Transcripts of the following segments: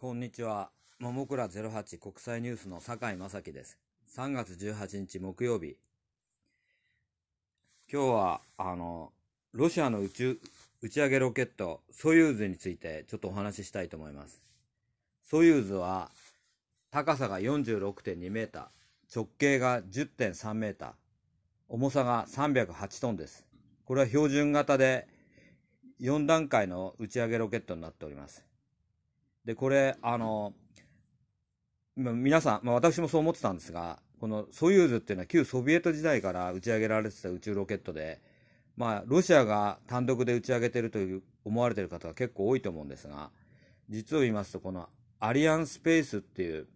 こんにちは。ももくら08国際ニュースの酒井正樹です。3月18日木曜日。今日は、あの、ロシアの宇宙、打ち上げロケット、ソユーズについてちょっとお話ししたいと思います。ソユーズは、高さが46.2メーター、直径が10.3メーター、重さが308トンです。これは標準型で4段階の打ち上げロケットになっております。で、これ、あの、皆さん、まあ、私もそう思ってたんですが、このソユーズっていうのは旧ソビエト時代から打ち上げられてた宇宙ロケットで、まあ、ロシアが単独で打ち上げてるという思われてる方が結構多いと思うんですが、実を言いますと、このアリアンスペースっていう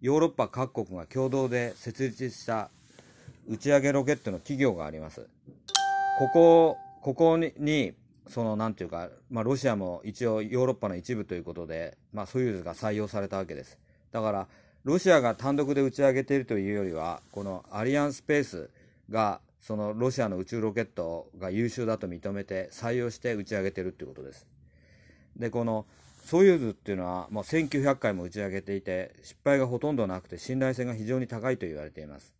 ヨーロッパ各国が共同で設立した打ち上げロケットの企業があります。ここ、ここに、その、なんていうか、まあ、ロシアも一応ヨーロッパの一部ということで、まあ、ソユーズが採用されたわけです。だから、ロシアが単独で打ち上げているというよりは、このアリアンスペースが、そのロシアの宇宙ロケットが優秀だと認めて採用して打ち上げているということです。で、このソユーズっていうのは、もう1900回も打ち上げていて、失敗がほとんどなくて信頼性が非常に高いと言われています。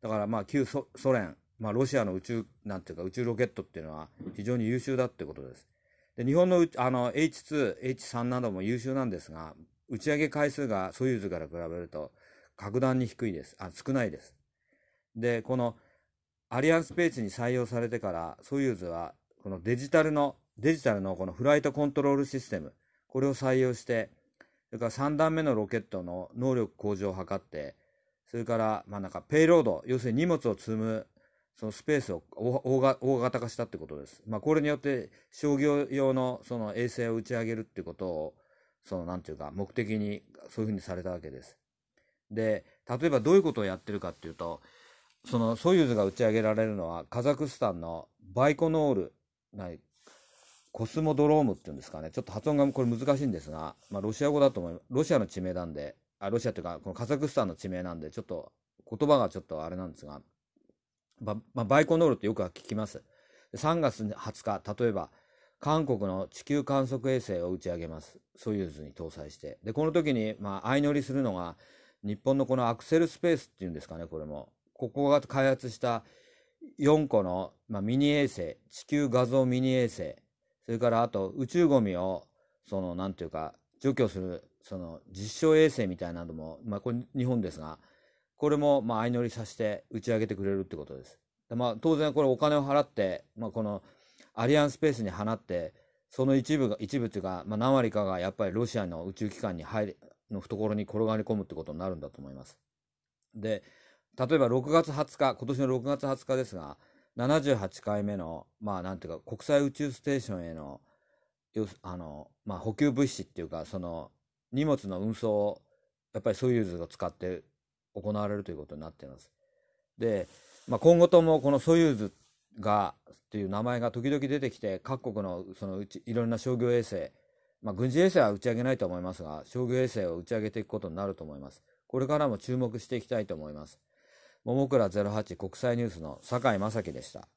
だからまあ旧ソ連、まあ、ロシアの宇宙、なんていうか宇宙ロケットっていうのは非常に優秀だってことです。で、日本のあの H2、H3 なども優秀なんですが、打ち上げ回数がソユーズから比べると格段に低いです。あ、少ないです。で、このアリアンスペースに採用されてから、ソユーズはこのデジタルの、デジタルのこのフライトコントロールシステム、これを採用して、それから3段目のロケットの能力向上を図って、それから、まあなんかペイロード、要するに荷物を積む、そのスペースを大型化したってことです。まあこれによって商業用のその衛星を打ち上げるってことを、そのなんていうか目的にそういうふうにされたわけです。で、例えばどういうことをやってるかっていうと、そのソユーズが打ち上げられるのはカザフスタンのバイコノール、ないコスモドロームっていうんですかね。ちょっと発音がこれ難しいんですが、まあロシア語だと思います。ロシアの地名なんで、あ、ロシアというか、このカザフスタンの地名なんで、ちょっと言葉がちょっとあれなんですが、まあ、バイコノールってよくは聞きます。3月20日、例えば、韓国の地球観測衛星を打ち上げます。ソユーズに搭載して。で、この時に、まあ、相乗りするのが、日本のこのアクセルスペースっていうんですかね、これも。ここが開発した4個の、まあ、ミニ衛星、地球画像ミニ衛星、それからあと宇宙ゴミを、その、なんていうか、除去する、その、実証衛星みたいなのも、まあ、これ日本ですが、これも、まあ、相乗りさせて打ち上げてくれるってことです。まあ、当然これお金を払って、まあ、このアリアンスペースに放って、その一部が、一部っていうか、まあ、何割かがやっぱりロシアの宇宙機関に入、の懐に転がり込むってことになるんだと思います。で、例えば6月20日、今年の6月20日ですが、78回目の、まあなんていうか、国際宇宙ステーションへの、あの、まあ補給物資っていうか、その荷物の運送を、やっぱりソユーズを使って行われるということになっています。で、まあ今後ともこのソユーズが、っていう名前が時々出てきて、各国のそのうち、いろんな商業衛星、まあ軍事衛星は打ち上げないと思いますが、商業衛星を打ち上げていくことになると思います。これからも注目していきたいと思います。ももくら08国際ニュースの酒井正樹でした。